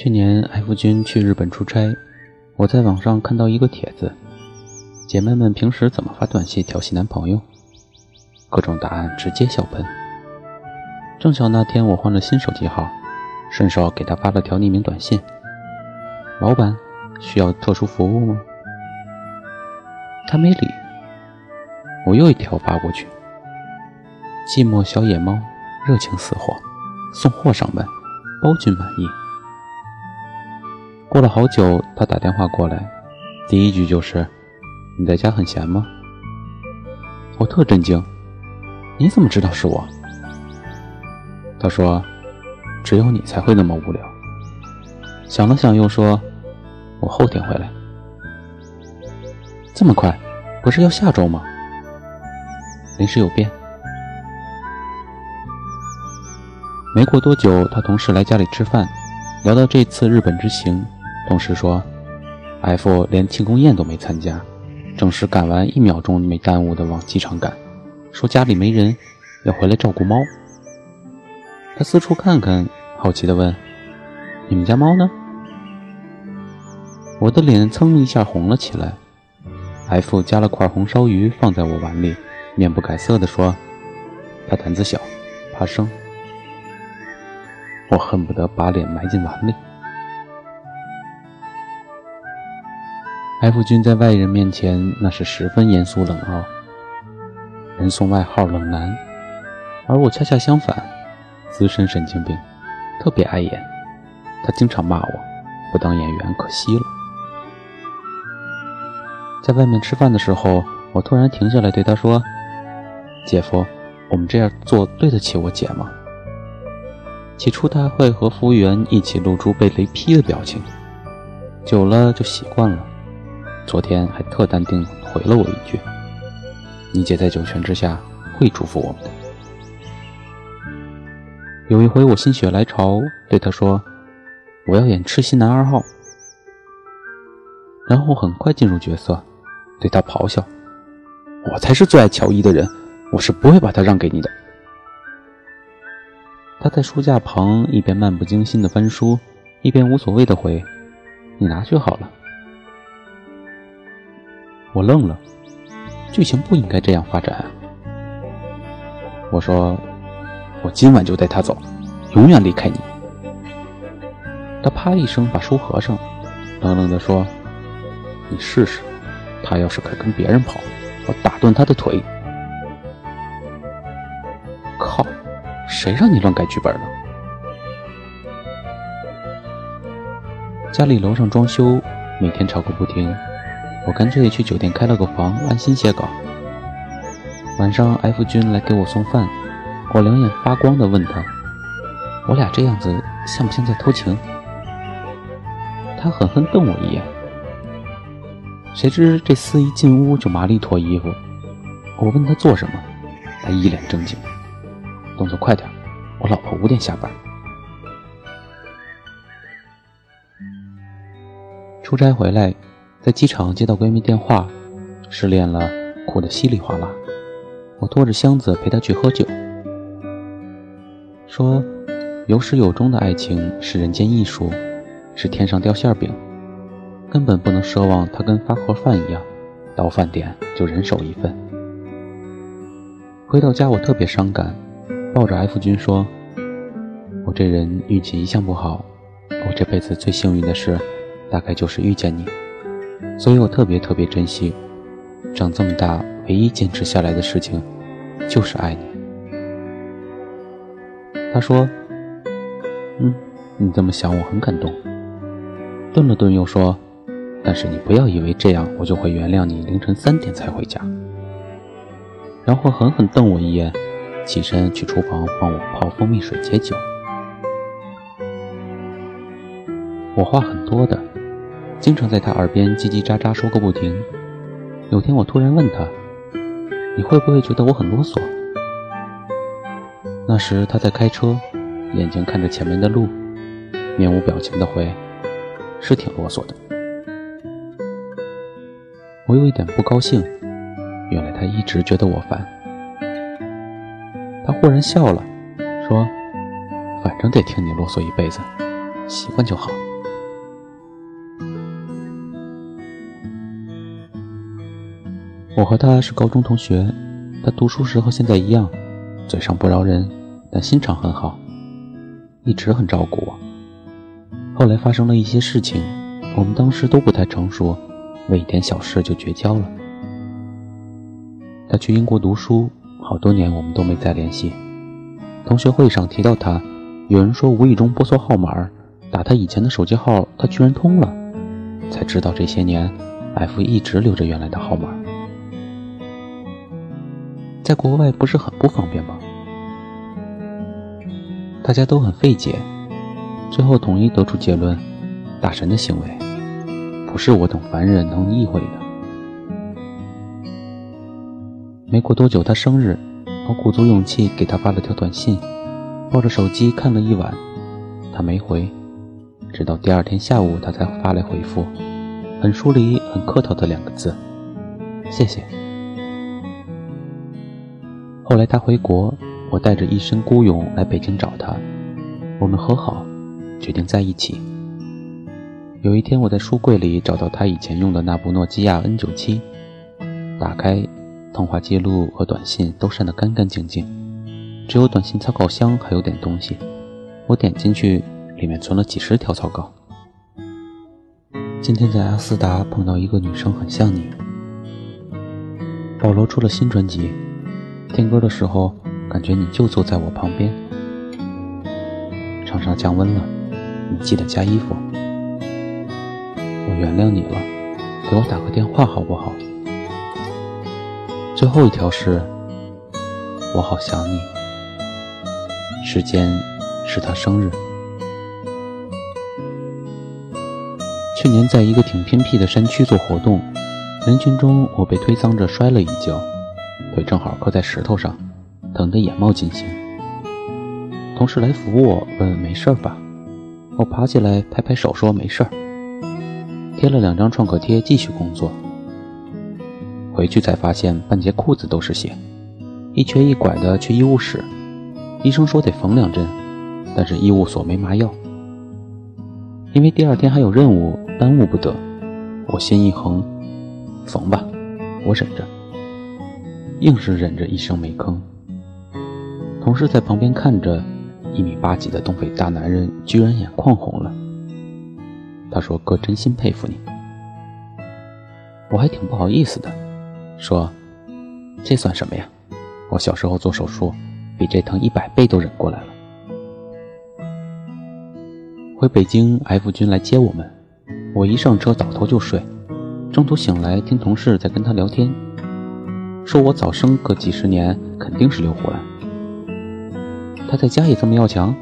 去年 F 君去日本出差，我在网上看到一个帖子：姐妹们平时怎么发短信调戏男朋友？各种答案直接笑喷。正巧那天我换了新手机号，顺手给他发了条匿名短信：“老板，需要特殊服务吗？”他没理。我又一条发过去：“寂寞小野猫，热情似火，送货上门，包君满意。”过了好久，他打电话过来，第一句就是：“你在家很闲吗？”我特震惊，你怎么知道是我？他说：“只有你才会那么无聊。”想了想又说：“我后天回来。”这么快？不是要下周吗？临时有变。没过多久，他同事来家里吃饭，聊到这次日本之行。同事说：“F 连庆功宴都没参加，正式赶完一秒钟没耽误的往机场赶，说家里没人，要回来照顾猫。”他四处看看，好奇地问：“你们家猫呢？”我的脸蹭一下红了起来。F 夹了块红烧鱼放在我碗里，面不改色地说：“它胆子小，怕生。”我恨不得把脸埋进碗里。F 君在外人面前那是十分严肃冷傲，人送外号“冷男”，而我恰恰相反，资深神经病，特别碍眼。他经常骂我，不当演员可惜了。在外面吃饭的时候，我突然停下来对他说：“姐夫，我们这样做对得起我姐吗？”起初他会和服务员一起露出被雷劈的表情，久了就习惯了。昨天还特淡定回了我一句：“你姐在九泉之下会祝福我们的。”有一回我心血来潮对她说：“我要演痴心男二号。”然后很快进入角色，对她咆哮：“我才是最爱乔伊的人，我是不会把她让给你的。”他在书架旁一边漫不经心的翻书，一边无所谓的回：“你拿去好了。”我愣了，剧情不应该这样发展。我说：“我今晚就带他走，永远离开你。”他啪一声把书合上，冷冷地说：“你试试，他要是肯跟别人跑，我打断他的腿。”靠，谁让你乱改剧本了？家里楼上装修，每天吵个不停。我干脆去酒店开了个房，安心写稿。晚上，F 君来给我送饭，我两眼发光的问他：“我俩这样子像不像在偷情？”他狠狠瞪我一眼。谁知这厮一进屋就麻利脱衣服。我问他做什么，他一脸正经：“动作快点，我老婆五点下班。”出差回来。在机场接到闺蜜电话，失恋了，哭得稀里哗啦。我拖着箱子陪她去喝酒，说有始有终的爱情是人间艺术，是天上掉馅饼，根本不能奢望它跟发盒饭一样，到饭点就人手一份。回到家我特别伤感，抱着 F 君说：“我这人运气一向不好，我这辈子最幸运的事，大概就是遇见你。”所以我特别特别珍惜，长这么大唯一坚持下来的事情，就是爱你。他说：“嗯，你这么想我很感动。”顿了顿又说：“但是你不要以为这样我就会原谅你凌晨三点才回家。”然后狠狠瞪我一眼，起身去厨房帮我泡蜂蜜水解酒。我话很多的。经常在他耳边叽叽喳喳说个不停。有天我突然问他：“你会不会觉得我很啰嗦？”那时他在开车，眼睛看着前面的路，面无表情的回：“是挺啰嗦的。”我有一点不高兴，原来他一直觉得我烦。他忽然笑了，说：“反正得听你啰嗦一辈子，习惯就好。”我和他是高中同学，他读书时和现在一样，嘴上不饶人，但心肠很好，一直很照顾我。后来发生了一些事情，我们当时都不太成熟，为一点小事就绝交了。他去英国读书，好多年我们都没再联系。同学会上提到他，有人说无意中拨错号码，打他以前的手机号，他居然通了，才知道这些年 F 一直留着原来的号码。在国外不是很不方便吗？大家都很费解，最后统一得出结论：大神的行为不是我等凡人能意会的。没过多久，他生日，我鼓足勇气给他发了条短信，抱着手机看了一晚，他没回，直到第二天下午，他才发来回复，很疏离、很客套的两个字：“谢谢。”后来他回国，我带着一身孤勇来北京找他，我们和好，决定在一起。有一天，我在书柜里找到他以前用的那部诺基亚 N97，打开。通话记录和短信都删得干干净净，只有短信草稿箱还有点东西。我点进去，里面存了几十条草稿。今天在阿斯达碰到一个女生，很像你。保罗出了新专辑，听歌的时候感觉你就坐在我旁边。场上降温了，你记得加衣服。我原谅你了，给我打个电话好不好？最后一条是，我好想你。时间是他生日。去年在一个挺偏僻的山区做活动，人群中我被推搡着摔了一跤，腿正好磕在石头上，疼得眼冒金星。同事来扶我，问没事吧？我爬起来拍拍手说没事儿，贴了两张创可贴继续工作。回去才发现半截裤子都是血，一瘸一拐的去医务室，医生说得缝两针，但是医务所没麻药。因为第二天还有任务，耽误不得，我心一横，缝吧，我忍着，硬是忍着一声没吭。同事在旁边看着，一米八几的东北大男人居然眼眶红了。他说：“哥，真心佩服你。”我还挺不好意思的。说：“这算什么呀？我小时候做手术，比这疼一百倍都忍过来了。”回北京，F 君来接我们。我一上车倒头就睡，中途醒来听同事在跟他聊天，说我早生个几十年肯定是刘胡兰。他在家也这么要强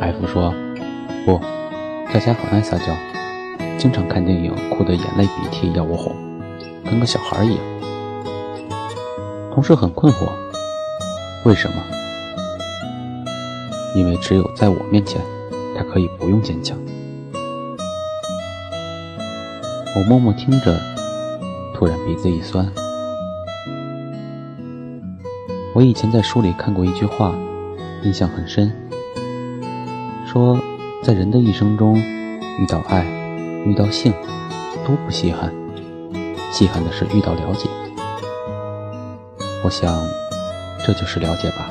？F 说：“不，在家很爱撒娇，经常看电影哭得眼泪鼻涕要我哄。”跟个小孩一样，同事很困惑，为什么？因为只有在我面前，他可以不用坚强。我默默听着，突然鼻子一酸。我以前在书里看过一句话，印象很深，说在人的一生中，遇到爱，遇到性，都不稀罕。稀罕的是遇到了解，我想，这就是了解吧。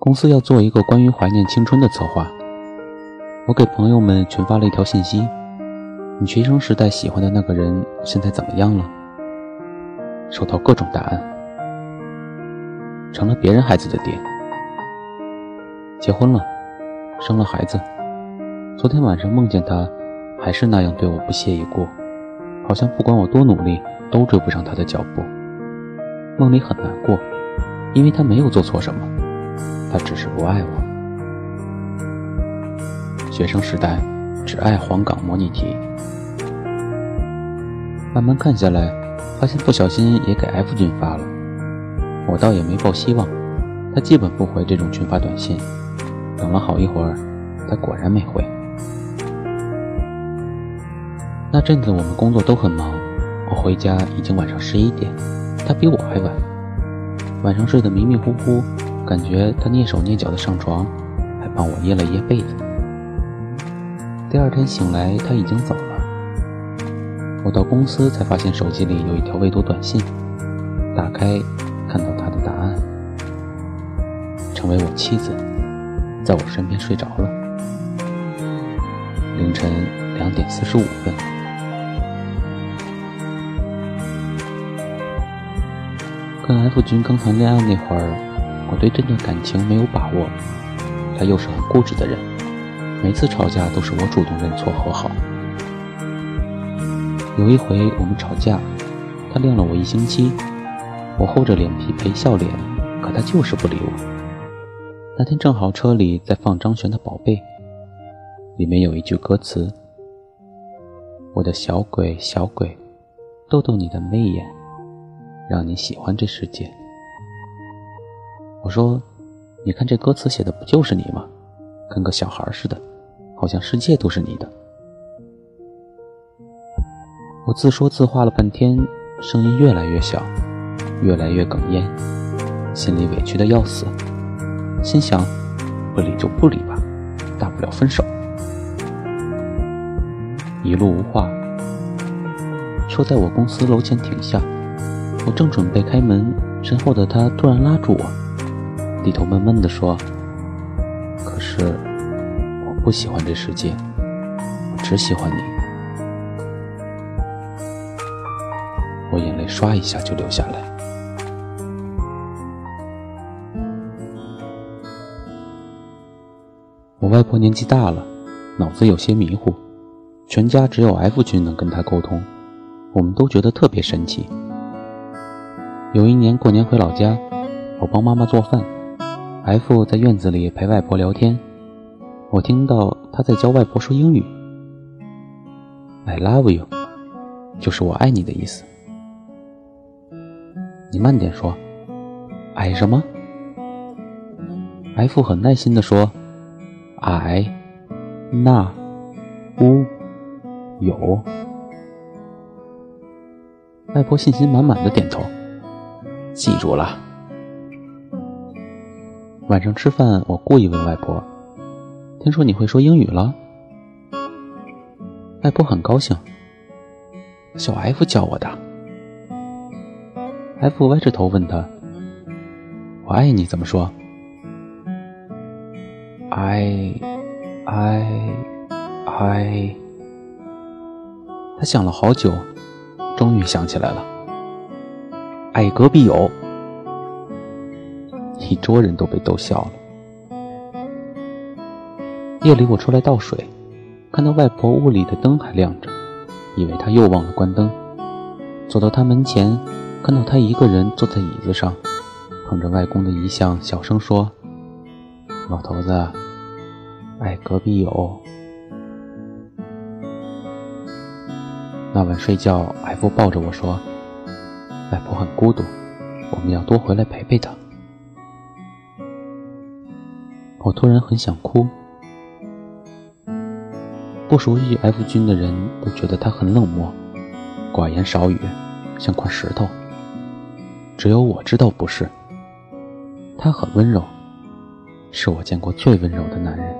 公司要做一个关于怀念青春的策划，我给朋友们群发了一条信息：“你学生时代喜欢的那个人现在怎么样了？”收到各种答案，成了别人孩子的爹，结婚了，生了孩子。昨天晚上梦见他。还是那样对我不屑一顾，好像不管我多努力都追不上他的脚步。梦里很难过，因为他没有做错什么，他只是不爱我。学生时代只爱黄冈模拟题，慢慢看下来，发现不小心也给 F 君发了，我倒也没抱希望，他基本不回这种群发短信。等了好一会儿，他果然没回。那阵子我们工作都很忙，我回家已经晚上十一点，他比我还晚。晚上睡得迷迷糊糊，感觉他蹑手蹑脚的上床，还帮我掖了掖被子。第二天醒来，他已经走了。我到公司才发现手机里有一条未读短信，打开看到他的答案：成为我妻子，在我身边睡着了。凌晨两点四十五分。跟 F 君刚谈恋爱那会儿，我对这段感情没有把握，他又是很固执的人，每次吵架都是我主动认错和好。有一回我们吵架，他晾了我一星期，我厚着脸皮陪笑脸，可他就是不理我。那天正好车里在放张悬的《宝贝》，里面有一句歌词：“我的小鬼小鬼，逗逗你的媚眼，让你喜欢这世界。”我说：“你看这歌词写的不就是你吗？跟个小孩似的，好像世界都是你的。”我自说自话了半天，声音越来越小，越来越哽咽，心里委屈的要死，心想不理就不理吧，大不了分手。一路无话，车在我公司楼前停下，我正准备开门，身后的他突然拉住我，低头闷闷地说：“可是我不喜欢这世界，我只喜欢你。”刷一下就流下来。我外婆年纪大了，脑子有些迷糊，全家只有 F 君能跟她沟通，我们都觉得特别神奇。有一年过年回老家，我帮妈妈做饭，F 在院子里陪外婆聊天，我听到他在教外婆说英语，“I love you”，就是我爱你的意思。你慢点说，矮什么？F 很耐心的说，矮，那，乌，有。外婆信心满满的点头，记住了。晚上吃饭，我故意问外婆，听说你会说英语了？外婆很高兴，小 F 教我的。F 歪着头问他：“我爱你怎么说？”“I, I, I。”他想了好久，终于想起来了：“爱隔壁有。”一桌人都被逗笑了。夜里我出来倒水，看到外婆屋里的灯还亮着，以为她又忘了关灯，走到她门前。看到他一个人坐在椅子上，捧着外公的遗像，小声说：“老头子，哎，隔壁有。”那晚睡觉，F 抱着我说：“外婆很孤独，我们要多回来陪陪她。”我突然很想哭。不熟悉 F 君的人都觉得他很冷漠，寡言少语，像块石头。只有我知道不是，他很温柔，是我见过最温柔的男人。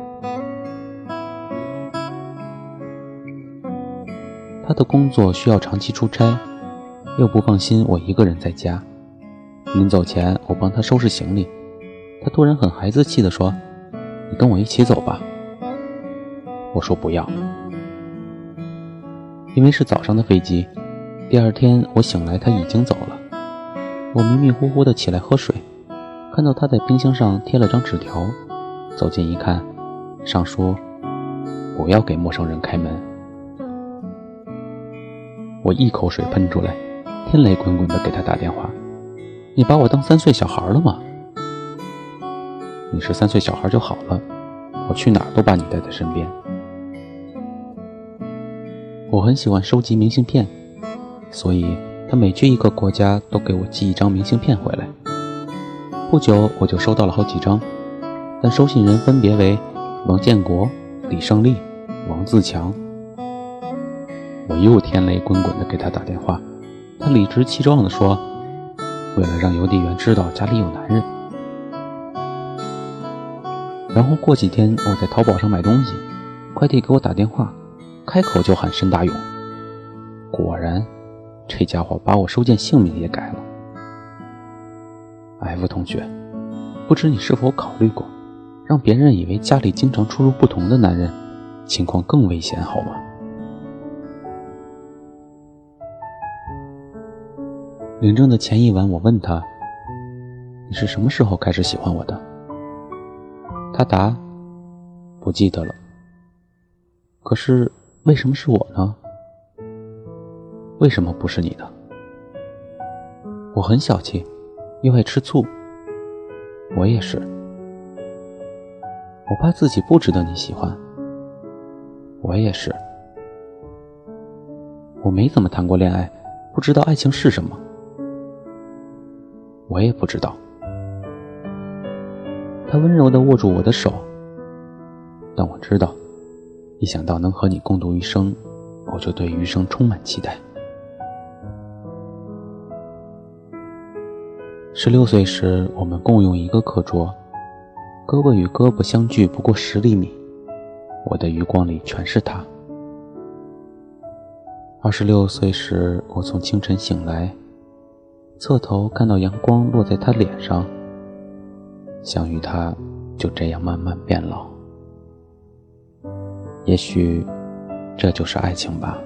他的工作需要长期出差，又不放心我一个人在家。临走前，我帮他收拾行李，他突然很孩子气地说：“你跟我一起走吧。”我说不要，因为是早上的飞机。第二天我醒来，他已经走了。我迷迷糊糊的起来喝水，看到他在冰箱上贴了张纸条，走近一看，上说：“不要给陌生人开门。”我一口水喷出来，天雷滚滚的给他打电话：“你把我当三岁小孩了吗？你是三岁小孩就好了，我去哪儿都把你带在身边。”我很喜欢收集明信片，所以。他每去一个国家，都给我寄一张明信片回来。不久，我就收到了好几张，但收信人分别为王建国、李胜利、王自强。我又天雷滚滚地给他打电话，他理直气壮地说：“为了让邮递员知道家里有男人。”然后过几天，我在淘宝上买东西，快递给我打电话，开口就喊申大勇。果然，这家伙把我收件姓名也改了。F 同学，不知你是否考虑过，让别人以为家里经常出入不同的男人，情况更危险，好吗？领证的前一晚，我问他：“你是什么时候开始喜欢我的？”他答：“不记得了。”可是为什么是我呢？为什么不是你呢？我很小气，又爱吃醋。我也是。我怕自己不值得你喜欢。我也是。我没怎么谈过恋爱，不知道爱情是什么。我也不知道。他温柔的握住我的手，但我知道，一想到能和你共度余生，我就对余生充满期待。十六岁时，我们共用一个课桌，胳膊与胳膊相距不过十厘米，我的余光里全是他。二十六岁时，我从清晨醒来。侧头看到阳光落在他脸上，想与他就这样慢慢变老。也许，这就是爱情吧。